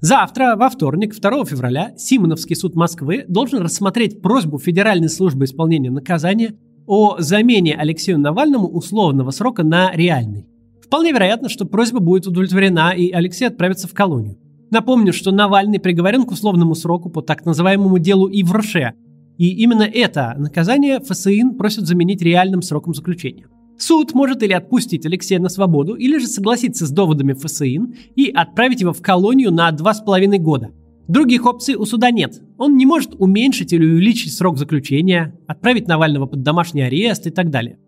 Завтра, во вторник, 2 февраля, Симоновский суд Москвы должен рассмотреть просьбу Федеральной службы исполнения наказания о замене Алексею Навальному условного срока на реальный. Вполне вероятно, что просьба будет удовлетворена и Алексей отправится в колонию. Напомню, что Навальный приговорен к условному сроку по так называемому делу Ивроше, и именно это наказание ФСИН просит заменить реальным сроком заключения. Суд может или отпустить Алексея на свободу, или же согласиться с доводами ФСИН и отправить его в колонию на два с половиной года. Других опций у суда нет. Он не может уменьшить или увеличить срок заключения, отправить Навального под домашний арест и так далее.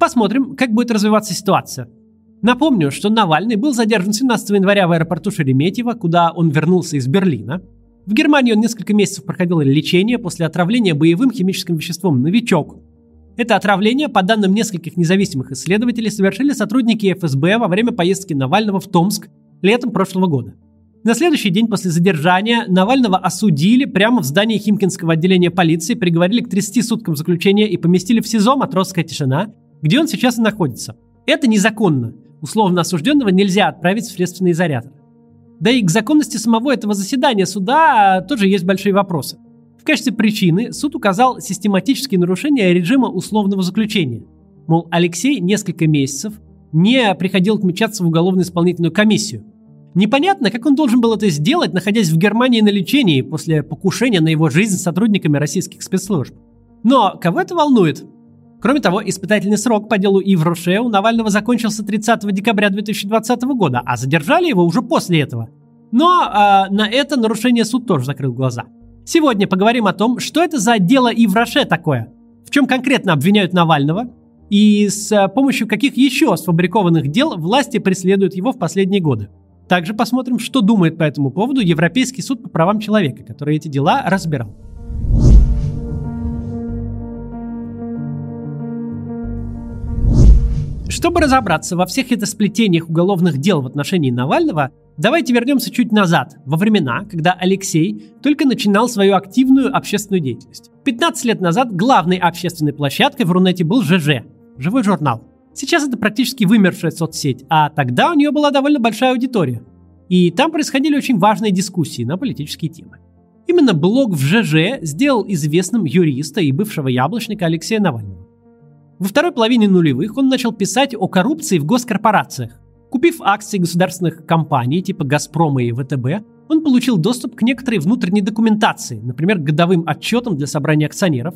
Посмотрим, как будет развиваться ситуация. Напомню, что Навальный был задержан 17 января в аэропорту Шереметьево, куда он вернулся из Берлина. В Германии он несколько месяцев проходил лечение после отравления боевым химическим веществом «Новичок», это отравление, по данным нескольких независимых исследователей, совершили сотрудники ФСБ во время поездки Навального в Томск летом прошлого года. На следующий день после задержания Навального осудили прямо в здании Химкинского отделения полиции, приговорили к 30 суткам заключения и поместили в СИЗО «Матросская тишина», где он сейчас и находится. Это незаконно. Условно осужденного нельзя отправить в следственный изолятор. Да и к законности самого этого заседания суда тоже есть большие вопросы качестве причины суд указал систематические нарушения режима условного заключения. Мол, Алексей несколько месяцев не приходил отмечаться в уголовно-исполнительную комиссию. Непонятно, как он должен был это сделать, находясь в Германии на лечении после покушения на его жизнь сотрудниками российских спецслужб. Но кого это волнует? Кроме того, испытательный срок по делу Ив Роше у Навального закончился 30 декабря 2020 года, а задержали его уже после этого. Но э, на это нарушение суд тоже закрыл глаза. Сегодня поговорим о том, что это за дело Ивраше такое, в чем конкретно обвиняют Навального, и с э, помощью каких еще сфабрикованных дел власти преследуют его в последние годы. Также посмотрим, что думает по этому поводу Европейский суд по правам человека, который эти дела разбирал. Чтобы разобраться во всех этих сплетениях уголовных дел в отношении Навального, Давайте вернемся чуть назад, во времена, когда Алексей только начинал свою активную общественную деятельность. 15 лет назад главной общественной площадкой в Рунете был ЖЖ – живой журнал. Сейчас это практически вымершая соцсеть, а тогда у нее была довольно большая аудитория. И там происходили очень важные дискуссии на политические темы. Именно блог в ЖЖ сделал известным юриста и бывшего яблочника Алексея Навального. Во второй половине нулевых он начал писать о коррупции в госкорпорациях, Купив акции государственных компаний типа «Газпрома» и «ВТБ», он получил доступ к некоторой внутренней документации, например, годовым отчетам для собрания акционеров,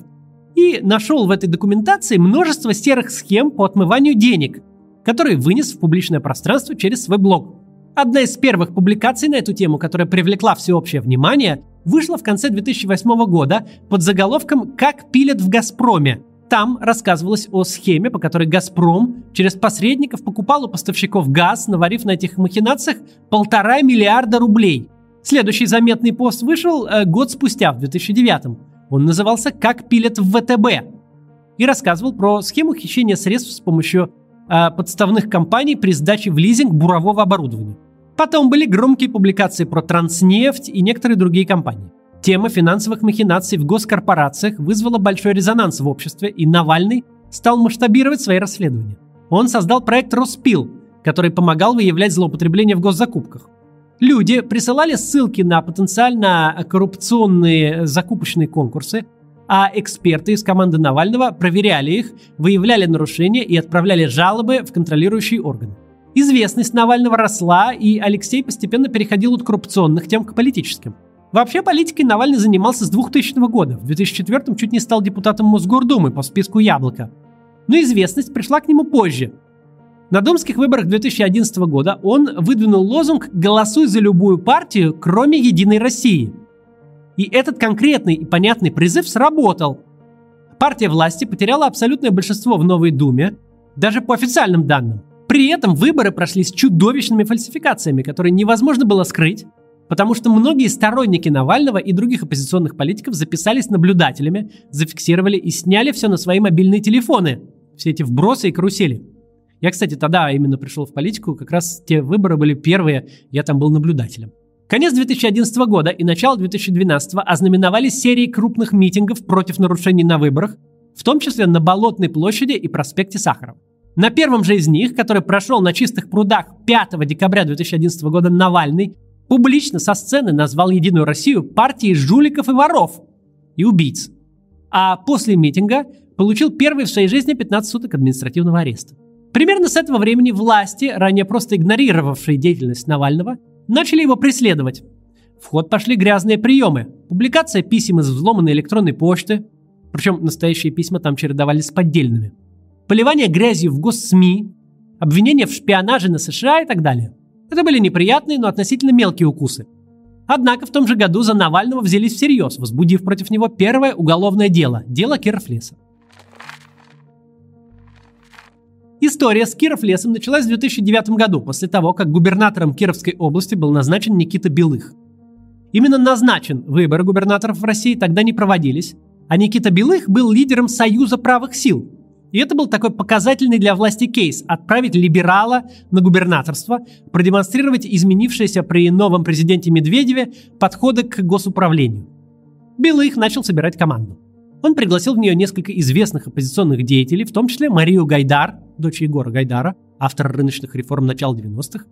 и нашел в этой документации множество серых схем по отмыванию денег, которые вынес в публичное пространство через свой блог. Одна из первых публикаций на эту тему, которая привлекла всеобщее внимание, вышла в конце 2008 года под заголовком «Как пилят в Газпроме», там рассказывалось о схеме, по которой «Газпром» через посредников покупал у поставщиков газ, наварив на этих махинациях полтора миллиарда рублей. Следующий заметный пост вышел э, год спустя, в 2009 Он назывался «Как пилят в ВТБ» и рассказывал про схему хищения средств с помощью э, подставных компаний при сдаче в лизинг бурового оборудования. Потом были громкие публикации про Транснефть и некоторые другие компании. Тема финансовых махинаций в госкорпорациях вызвала большой резонанс в обществе, и Навальный стал масштабировать свои расследования. Он создал проект «Роспил», который помогал выявлять злоупотребление в госзакупках. Люди присылали ссылки на потенциально коррупционные закупочные конкурсы, а эксперты из команды Навального проверяли их, выявляли нарушения и отправляли жалобы в контролирующие органы. Известность Навального росла, и Алексей постепенно переходил от коррупционных тем к политическим – Вообще политикой Навальный занимался с 2000 года. В 2004 чуть не стал депутатом Мосгордумы по списку «Яблоко». Но известность пришла к нему позже. На домских выборах 2011 года он выдвинул лозунг «Голосуй за любую партию, кроме Единой России». И этот конкретный и понятный призыв сработал. Партия власти потеряла абсолютное большинство в Новой Думе, даже по официальным данным. При этом выборы прошли с чудовищными фальсификациями, которые невозможно было скрыть, Потому что многие сторонники Навального и других оппозиционных политиков записались наблюдателями, зафиксировали и сняли все на свои мобильные телефоны. Все эти вбросы и карусели. Я, кстати, тогда именно пришел в политику, как раз те выборы были первые, я там был наблюдателем. Конец 2011 года и начало 2012 ознаменовались серией крупных митингов против нарушений на выборах, в том числе на Болотной площади и проспекте Сахарова. На первом же из них, который прошел на чистых прудах 5 декабря 2011 года, Навальный публично со сцены назвал Единую Россию партией жуликов и воров и убийц. А после митинга получил первый в своей жизни 15 суток административного ареста. Примерно с этого времени власти, ранее просто игнорировавшие деятельность Навального, начали его преследовать. В ход пошли грязные приемы. Публикация писем из взломанной электронной почты, причем настоящие письма там чередовались с поддельными. Поливание грязью в госсми, обвинения в шпионаже на США и так далее. Это были неприятные, но относительно мелкие укусы. Однако в том же году за Навального взялись всерьез, возбудив против него первое уголовное дело – дело Кировлеса. История с Кировлесом началась в 2009 году, после того, как губернатором Кировской области был назначен Никита Белых. Именно назначен выборы губернаторов в России тогда не проводились, а Никита Белых был лидером Союза правых сил, и это был такой показательный для власти кейс – отправить либерала на губернаторство, продемонстрировать изменившиеся при новом президенте Медведеве подходы к госуправлению. Белых начал собирать команду. Он пригласил в нее несколько известных оппозиционных деятелей, в том числе Марию Гайдар, дочь Егора Гайдара, автора рыночных реформ начала 90-х,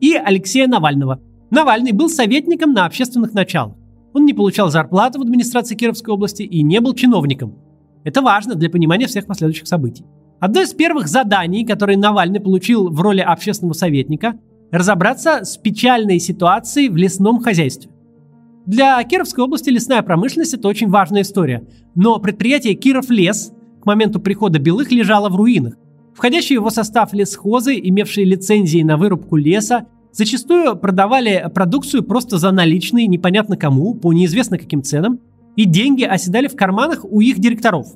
и Алексея Навального. Навальный был советником на общественных началах. Он не получал зарплаты в администрации Кировской области и не был чиновником. Это важно для понимания всех последующих событий. Одно из первых заданий, которые Навальный получил в роли общественного советника, разобраться с печальной ситуацией в лесном хозяйстве. Для Кировской области лесная промышленность – это очень важная история. Но предприятие Киров лес к моменту прихода Белых лежало в руинах. Входящие в его состав лесхозы, имевшие лицензии на вырубку леса, зачастую продавали продукцию просто за наличные, непонятно кому, по неизвестно каким ценам, и деньги оседали в карманах у их директоров.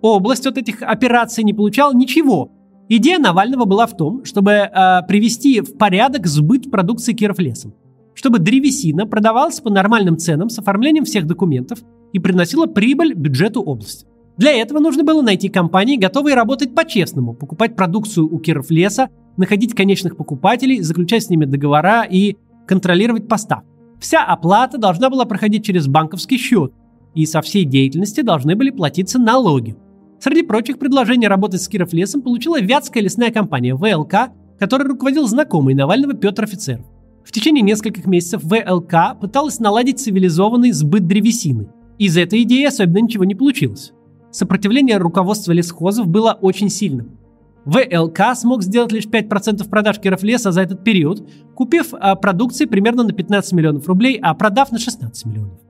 Область от этих операций не получала ничего. Идея Навального была в том, чтобы э, привести в порядок сбыт продукции Киров лесом. Чтобы древесина продавалась по нормальным ценам с оформлением всех документов и приносила прибыль бюджету области. Для этого нужно было найти компании, готовые работать по-честному, покупать продукцию у Киров леса, находить конечных покупателей, заключать с ними договора и контролировать поставки. Вся оплата должна была проходить через банковский счет, и со всей деятельности должны были платиться налоги. Среди прочих предложений работать с Киров лесом получила Вятская лесная компания ВЛК, которой руководил знакомый Навального Петр Офицеров. В течение нескольких месяцев ВЛК пыталась наладить цивилизованный сбыт древесины. Из этой идеи особенно ничего не получилось. Сопротивление руководства лесхозов было очень сильным. ВЛК смог сделать лишь 5% продаж Киров леса за этот период, купив а, продукции примерно на 15 миллионов рублей, а продав на 16 миллионов.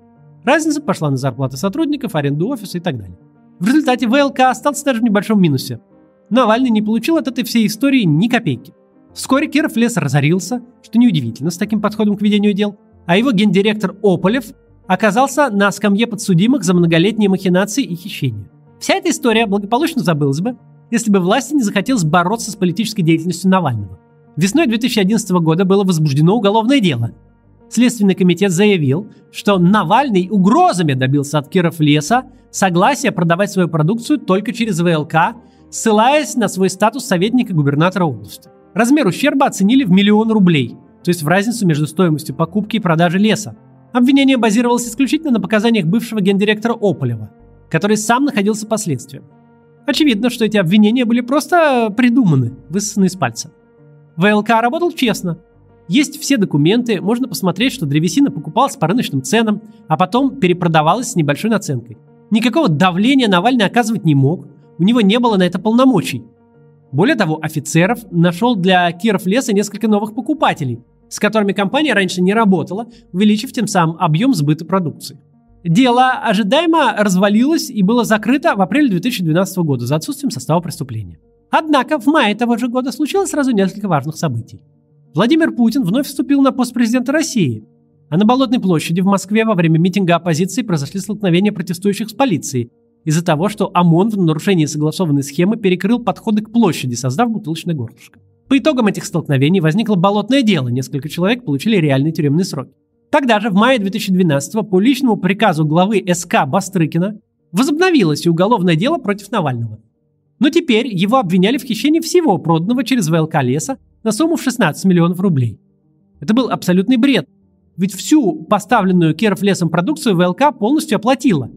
Разница пошла на зарплаты сотрудников, аренду офиса и так далее. В результате ВЛК остался даже в небольшом минусе. Навальный не получил от этой всей истории ни копейки. Вскоре Киров лес разорился, что неудивительно с таким подходом к ведению дел, а его гендиректор Ополев оказался на скамье подсудимых за многолетние махинации и хищения. Вся эта история благополучно забылась бы, если бы власти не захотелось бороться с политической деятельностью Навального. Весной 2011 года было возбуждено уголовное дело, Следственный комитет заявил, что Навальный угрозами добился от Киров леса согласия продавать свою продукцию только через ВЛК, ссылаясь на свой статус советника губернатора области. Размер ущерба оценили в миллион рублей, то есть в разницу между стоимостью покупки и продажи леса. Обвинение базировалось исключительно на показаниях бывшего гендиректора Ополева, который сам находился под следствием. Очевидно, что эти обвинения были просто придуманы, высосаны из пальца. ВЛК работал честно – есть все документы, можно посмотреть, что древесина покупалась по рыночным ценам, а потом перепродавалась с небольшой наценкой. Никакого давления Навальный оказывать не мог, у него не было на это полномочий. Более того, офицеров нашел для Киров леса несколько новых покупателей, с которыми компания раньше не работала, увеличив тем самым объем сбыта продукции. Дело ожидаемо развалилось и было закрыто в апреле 2012 года за отсутствием состава преступления. Однако в мае того же года случилось сразу несколько важных событий. Владимир Путин вновь вступил на пост президента России. А на Болотной площади в Москве во время митинга оппозиции произошли столкновения протестующих с полицией из-за того, что ОМОН в нарушении согласованной схемы перекрыл подходы к площади, создав бутылочное горлышко. По итогам этих столкновений возникло болотное дело, несколько человек получили реальный тюремный срок. Тогда же, в мае 2012 по личному приказу главы СК Бастрыкина возобновилось и уголовное дело против Навального. Но теперь его обвиняли в хищении всего проданного через ВЛК леса на сумму в 16 миллионов рублей. Это был абсолютный бред, ведь всю поставленную Керов лесом продукцию ВЛК полностью оплатила.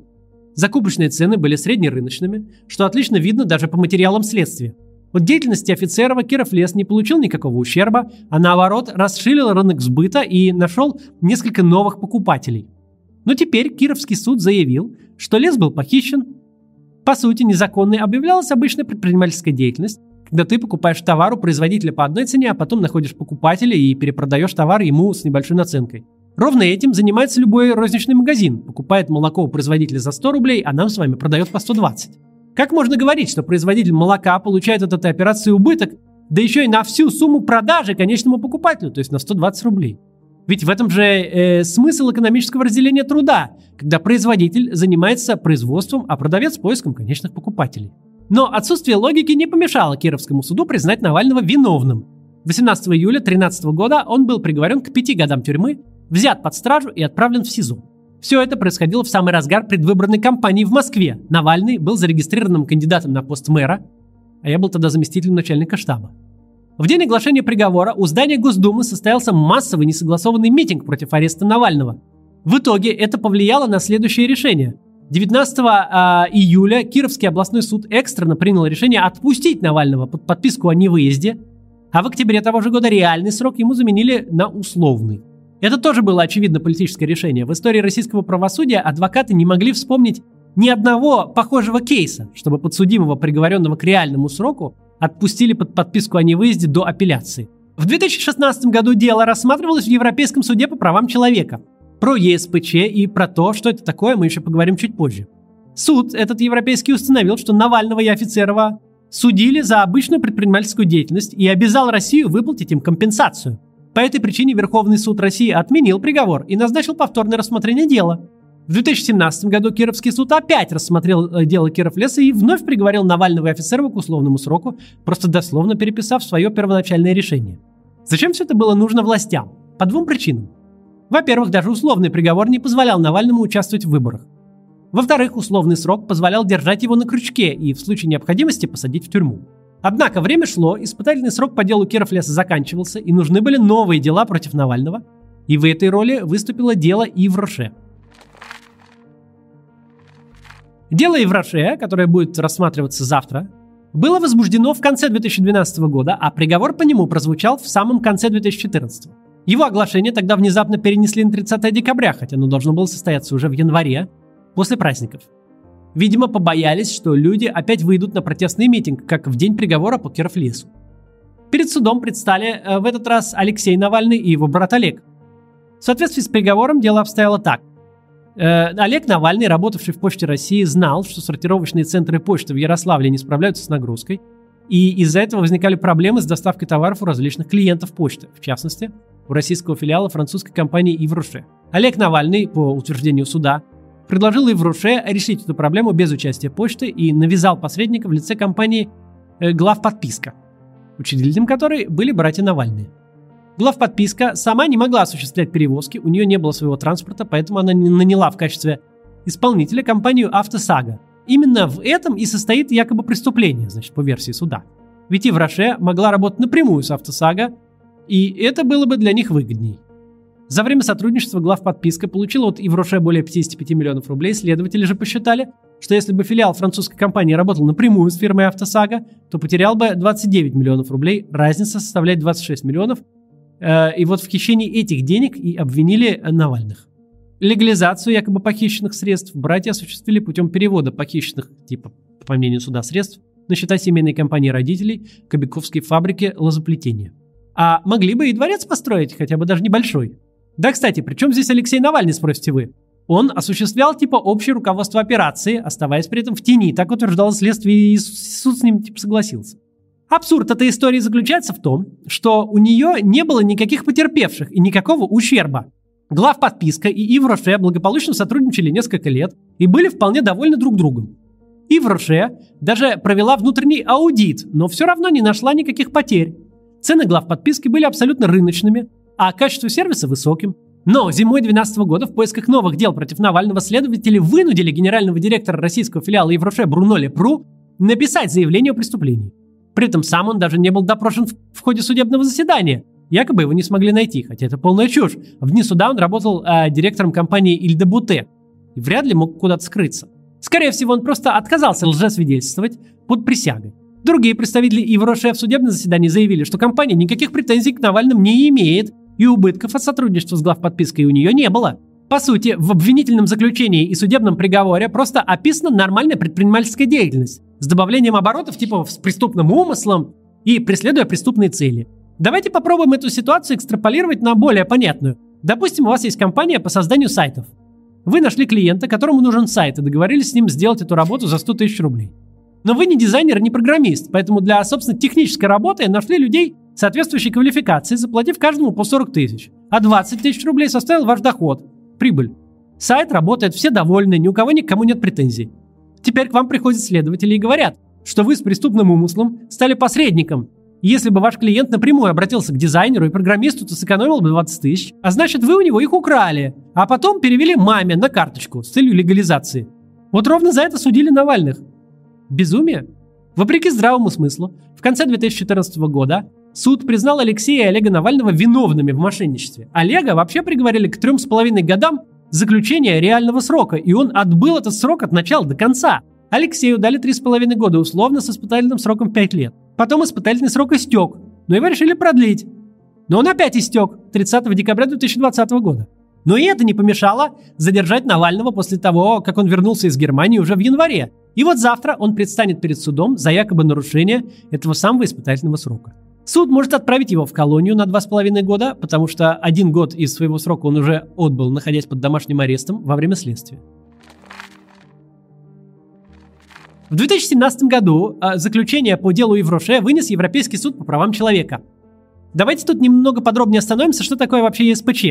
Закупочные цены были среднерыночными, что отлично видно даже по материалам следствия. От деятельности Офицерова Киров Лес не получил никакого ущерба, а наоборот расширил рынок сбыта и нашел несколько новых покупателей. Но теперь Кировский суд заявил, что лес был похищен. По сути, незаконной объявлялась обычная предпринимательская деятельность, когда ты покупаешь товар у производителя по одной цене, а потом находишь покупателя и перепродаешь товар ему с небольшой наценкой. Ровно этим занимается любой розничный магазин. Покупает молоко у производителя за 100 рублей, а нам с вами продает по 120. Как можно говорить, что производитель молока получает от этой операции убыток, да еще и на всю сумму продажи конечному покупателю, то есть на 120 рублей? Ведь в этом же э, смысл экономического разделения труда, когда производитель занимается производством, а продавец поиском конечных покупателей. Но отсутствие логики не помешало Кировскому суду признать Навального виновным. 18 июля 2013 года он был приговорен к пяти годам тюрьмы, взят под стражу и отправлен в СИЗО. Все это происходило в самый разгар предвыборной кампании в Москве. Навальный был зарегистрированным кандидатом на пост мэра, а я был тогда заместителем начальника штаба. В день оглашения приговора у здания Госдумы состоялся массовый несогласованный митинг против ареста Навального. В итоге это повлияло на следующее решение. 19 а, июля Кировский областной суд экстренно принял решение отпустить Навального под подписку о невыезде, а в октябре того же года реальный срок ему заменили на условный. Это тоже было очевидно политическое решение. В истории российского правосудия адвокаты не могли вспомнить ни одного похожего кейса, чтобы подсудимого, приговоренного к реальному сроку, отпустили под подписку о невыезде до апелляции. В 2016 году дело рассматривалось в Европейском суде по правам человека. Про ЕСПЧ и про то, что это такое, мы еще поговорим чуть позже. Суд этот европейский установил, что Навального и Офицерова судили за обычную предпринимательскую деятельность и обязал Россию выплатить им компенсацию. По этой причине Верховный суд России отменил приговор и назначил повторное рассмотрение дела. В 2017 году Кировский суд опять рассмотрел э, дело Киров Леса и вновь приговорил Навального и Офицерова к условному сроку, просто дословно переписав свое первоначальное решение. Зачем все это было нужно властям? По двум причинам. Во-первых, даже условный приговор не позволял Навальному участвовать в выборах. Во-вторых, условный срок позволял держать его на крючке и в случае необходимости посадить в тюрьму. Однако время шло, испытательный срок по делу Киров Леса заканчивался, и нужны были новые дела против Навального. И в этой роли выступило дело Ивроше. Дело Ивроше, которое будет рассматриваться завтра, было возбуждено в конце 2012 года, а приговор по нему прозвучал в самом конце 2014. Его оглашение тогда внезапно перенесли на 30 декабря, хотя оно должно было состояться уже в январе, после праздников. Видимо, побоялись, что люди опять выйдут на протестный митинг, как в день приговора по Кировлесу. Перед судом предстали э, в этот раз Алексей Навальный и его брат Олег. В соответствии с приговором дело обстояло так. Э, Олег Навальный, работавший в Почте России, знал, что сортировочные центры почты в Ярославле не справляются с нагрузкой, и из-за этого возникали проблемы с доставкой товаров у различных клиентов почты, в частности, у российского филиала французской компании Ивруше. Олег Навальный, по утверждению суда, предложил Евруше решить эту проблему без участия почты и навязал посредника в лице компании э, «Главподписка», учредителем которой были братья Навальные. Главподписка сама не могла осуществлять перевозки, у нее не было своего транспорта, поэтому она наняла в качестве исполнителя компанию «Автосага». Именно в этом и состоит якобы преступление, значит, по версии суда. Ведь Евроше могла работать напрямую с «Автосага», и это было бы для них выгодней. За время сотрудничества главподписка получила от Ивроше более 55 миллионов рублей. Следователи же посчитали, что если бы филиал французской компании работал напрямую с фирмой «Автосага», то потерял бы 29 миллионов рублей. Разница составляет 26 миллионов. Э, и вот в хищении этих денег и обвинили Навальных. Легализацию якобы похищенных средств братья осуществили путем перевода похищенных, типа, по мнению суда, средств на счета семейной компании родителей Кобяковской фабрики лозоплетения. А могли бы и дворец построить, хотя бы даже небольшой. Да, кстати, при чем здесь Алексей Навальный, спросите вы? Он осуществлял типа общее руководство операции, оставаясь при этом в тени, так утверждало следствие, и суд с ним типа согласился. Абсурд этой истории заключается в том, что у нее не было никаких потерпевших и никакого ущерба. Глав подписка и Ив Роше благополучно сотрудничали несколько лет и были вполне довольны друг другом. Ив Роше даже провела внутренний аудит, но все равно не нашла никаких потерь. Цены глав подписки были абсолютно рыночными, а качество сервиса высоким. Но зимой 2012 года в поисках новых дел против Навального следователи вынудили генерального директора российского филиала Евроше Бруно Лепру написать заявление о преступлении. При этом сам он даже не был допрошен в ходе судебного заседания. Якобы его не смогли найти, хотя это полная чушь. В дни суда он работал э, директором компании Ильда Буте и вряд ли мог куда-то скрыться. Скорее всего, он просто отказался лжесвидетельствовать под присягой. Другие представители Ивроше в судебном заседании заявили, что компания никаких претензий к Навальным не имеет, и убытков от сотрудничества с главподпиской у нее не было. По сути, в обвинительном заключении и судебном приговоре просто описана нормальная предпринимательская деятельность с добавлением оборотов типа с преступным умыслом и преследуя преступные цели. Давайте попробуем эту ситуацию экстраполировать на более понятную. Допустим, у вас есть компания по созданию сайтов. Вы нашли клиента, которому нужен сайт, и договорились с ним сделать эту работу за 100 тысяч рублей. Но вы не дизайнер, не программист, поэтому для, собственно, технической работы нашли людей соответствующей квалификации, заплатив каждому по 40 тысяч. А 20 тысяч рублей составил ваш доход, прибыль. Сайт работает, все довольны, ни у кого никому нет претензий. Теперь к вам приходят следователи и говорят, что вы с преступным умыслом стали посредником. Если бы ваш клиент напрямую обратился к дизайнеру и программисту, то сэкономил бы 20 тысяч, а значит вы у него их украли, а потом перевели маме на карточку с целью легализации. Вот ровно за это судили Навальных – Безумие? Вопреки здравому смыслу, в конце 2014 года суд признал Алексея и Олега Навального виновными в мошенничестве. Олега вообще приговорили к трем с половиной годам заключения реального срока, и он отбыл этот срок от начала до конца. Алексею дали три с половиной года условно с испытательным сроком 5 лет. Потом испытательный срок истек, но его решили продлить. Но он опять истек 30 декабря 2020 года. Но и это не помешало задержать Навального после того, как он вернулся из Германии уже в январе, и вот завтра он предстанет перед судом за якобы нарушение этого самого испытательного срока. Суд может отправить его в колонию на два с половиной года, потому что один год из своего срока он уже отбыл, находясь под домашним арестом во время следствия. В 2017 году а, заключение по делу Евроше вынес Европейский суд по правам человека. Давайте тут немного подробнее остановимся, что такое вообще ЕСПЧ.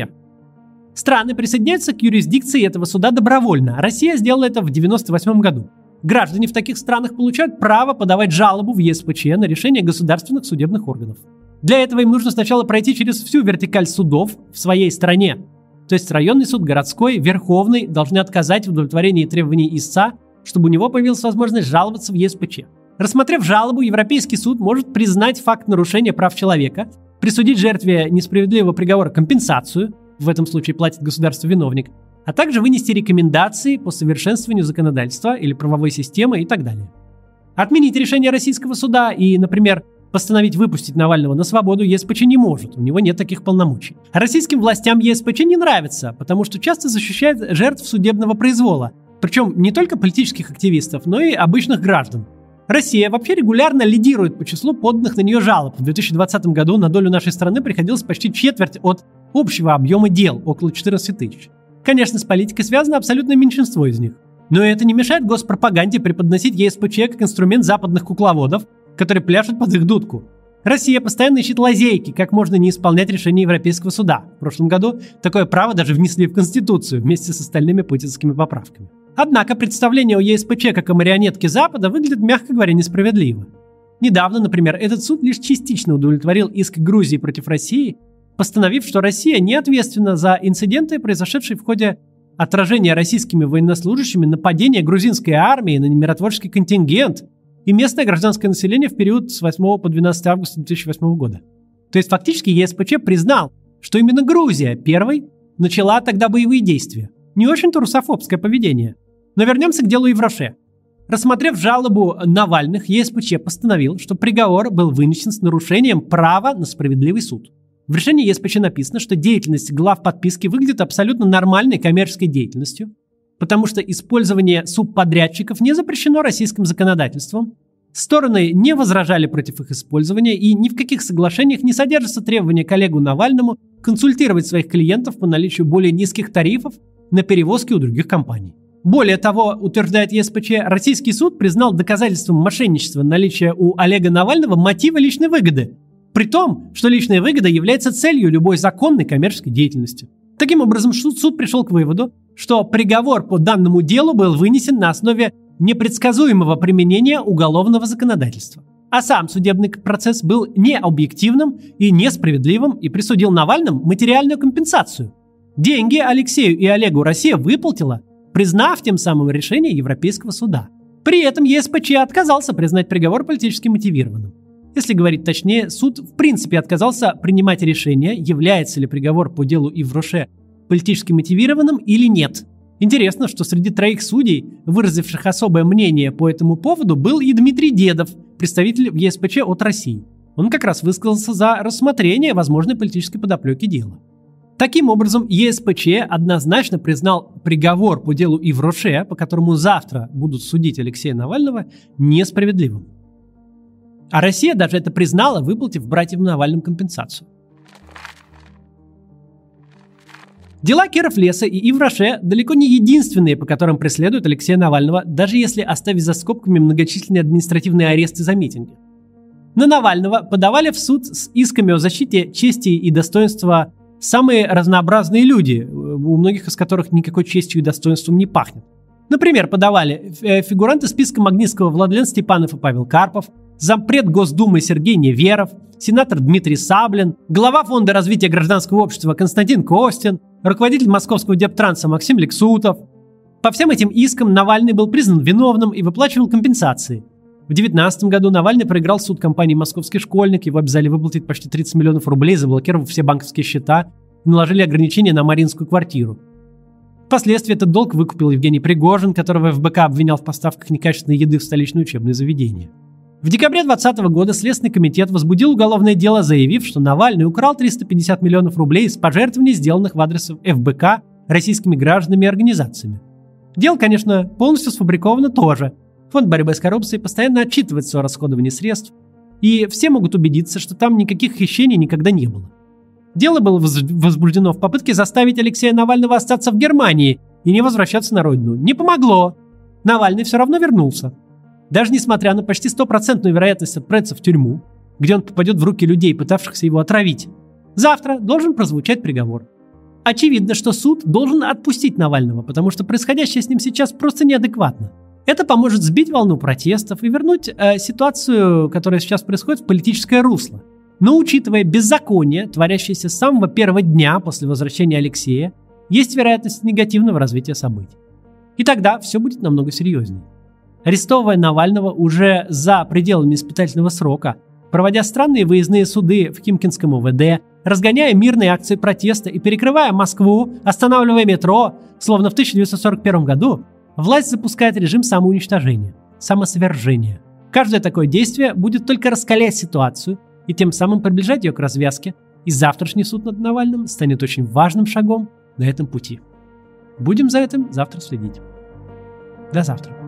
Страны присоединяются к юрисдикции этого суда добровольно. Россия сделала это в 1998 году. Граждане в таких странах получают право подавать жалобу в ЕСПЧ на решение государственных судебных органов. Для этого им нужно сначала пройти через всю вертикаль судов в своей стране. То есть районный суд, городской, верховный должны отказать в удовлетворении требований истца, чтобы у него появилась возможность жаловаться в ЕСПЧ. Рассмотрев жалобу, Европейский суд может признать факт нарушения прав человека, присудить жертве несправедливого приговора компенсацию, в этом случае платит государство-виновник, а также вынести рекомендации по совершенствованию законодательства или правовой системы и так далее. Отменить решение российского суда и, например, постановить выпустить Навального на свободу ЕСПЧ не может, у него нет таких полномочий. российским властям ЕСПЧ не нравится, потому что часто защищает жертв судебного произвола, причем не только политических активистов, но и обычных граждан. Россия вообще регулярно лидирует по числу поданных на нее жалоб. В 2020 году на долю нашей страны приходилось почти четверть от общего объема дел, около 14 тысяч. Конечно, с политикой связано абсолютное меньшинство из них. Но это не мешает госпропаганде преподносить ЕСПЧ как инструмент западных кукловодов, которые пляшут под их дудку. Россия постоянно ищет лазейки, как можно не исполнять решения Европейского суда. В прошлом году такое право даже внесли в Конституцию вместе с остальными путинскими поправками. Однако представление о ЕСПЧ как о марионетке Запада выглядит, мягко говоря, несправедливо. Недавно, например, этот суд лишь частично удовлетворил иск Грузии против России постановив, что Россия не ответственна за инциденты, произошедшие в ходе отражения российскими военнослужащими нападения грузинской армии на миротворческий контингент и местное гражданское население в период с 8 по 12 августа 2008 года. То есть фактически ЕСПЧ признал, что именно Грузия первой начала тогда боевые действия. Не очень-то русофобское поведение. Но вернемся к делу Евроше. Рассмотрев жалобу Навальных, ЕСПЧ постановил, что приговор был вынесен с нарушением права на справедливый суд. В решении ЕСПЧ написано, что деятельность глав подписки выглядит абсолютно нормальной коммерческой деятельностью, потому что использование субподрядчиков не запрещено российским законодательством, стороны не возражали против их использования и ни в каких соглашениях не содержится требование коллегу Навальному консультировать своих клиентов по наличию более низких тарифов на перевозки у других компаний. Более того, утверждает ЕСПЧ, российский суд признал доказательством мошенничества наличия у Олега Навального мотива личной выгоды – при том, что личная выгода является целью любой законной коммерческой деятельности. Таким образом, суд, суд пришел к выводу, что приговор по данному делу был вынесен на основе непредсказуемого применения уголовного законодательства. А сам судебный процесс был необъективным и несправедливым и присудил Навальным материальную компенсацию. Деньги Алексею и Олегу Россия выплатила, признав тем самым решение Европейского суда. При этом ЕСПЧ отказался признать приговор политически мотивированным. Если говорить точнее, суд в принципе отказался принимать решение, является ли приговор по делу Ивроше политически мотивированным или нет. Интересно, что среди троих судей, выразивших особое мнение по этому поводу, был и Дмитрий Дедов, представитель в ЕСПЧ от России. Он как раз высказался за рассмотрение возможной политической подоплеки дела. Таким образом, ЕСПЧ однозначно признал приговор по делу Ивроше, по которому завтра будут судить Алексея Навального, несправедливым. А Россия даже это признала, выплатив братьям Навальным компенсацию. Дела Киров Леса и Ивроше далеко не единственные, по которым преследуют Алексея Навального, даже если оставить за скобками многочисленные административные аресты за митинги. На Навального подавали в суд с исками о защите чести и достоинства самые разнообразные люди, у многих из которых никакой честью и достоинством не пахнет. Например, подавали э, фигуранты списка Магнитского Владлен Степанов и Павел Карпов, зампред Госдумы Сергей Неверов, сенатор Дмитрий Саблин, глава Фонда развития гражданского общества Константин Костин, руководитель московского дептранса Максим Лексутов. По всем этим искам Навальный был признан виновным и выплачивал компенсации. В 2019 году Навальный проиграл суд компании «Московский школьник», его обязали выплатить почти 30 миллионов рублей, заблокировав все банковские счета и наложили ограничения на Маринскую квартиру. Впоследствии этот долг выкупил Евгений Пригожин, которого ФБК обвинял в поставках некачественной еды в столичное учебное заведение. В декабре 2020 года Следственный комитет возбудил уголовное дело, заявив, что Навальный украл 350 миллионов рублей из пожертвований, сделанных в адрес ФБК российскими гражданами и организациями. Дело, конечно, полностью сфабриковано тоже – Фонд борьбы с коррупцией постоянно отчитывается о расходовании средств, и все могут убедиться, что там никаких хищений никогда не было. Дело было возбуждено в попытке заставить Алексея Навального остаться в Германии и не возвращаться на родину. Не помогло. Навальный все равно вернулся. Даже несмотря на почти стопроцентную вероятность отправиться в тюрьму, где он попадет в руки людей, пытавшихся его отравить, завтра должен прозвучать приговор. Очевидно, что суд должен отпустить Навального, потому что происходящее с ним сейчас просто неадекватно. Это поможет сбить волну протестов и вернуть э, ситуацию, которая сейчас происходит, в политическое русло. Но учитывая беззаконие, творящееся с самого первого дня после возвращения Алексея, есть вероятность негативного развития событий. И тогда все будет намного серьезнее. Арестовывая Навального уже за пределами испытательного срока, проводя странные выездные суды в Химкинском УВД, разгоняя мирные акции протеста и перекрывая Москву, останавливая метро, словно в 1941 году, Власть запускает режим самоуничтожения, самосвержения. Каждое такое действие будет только раскалять ситуацию и тем самым приближать ее к развязке, и завтрашний суд над Навальным станет очень важным шагом на этом пути. Будем за этим завтра следить. До завтра.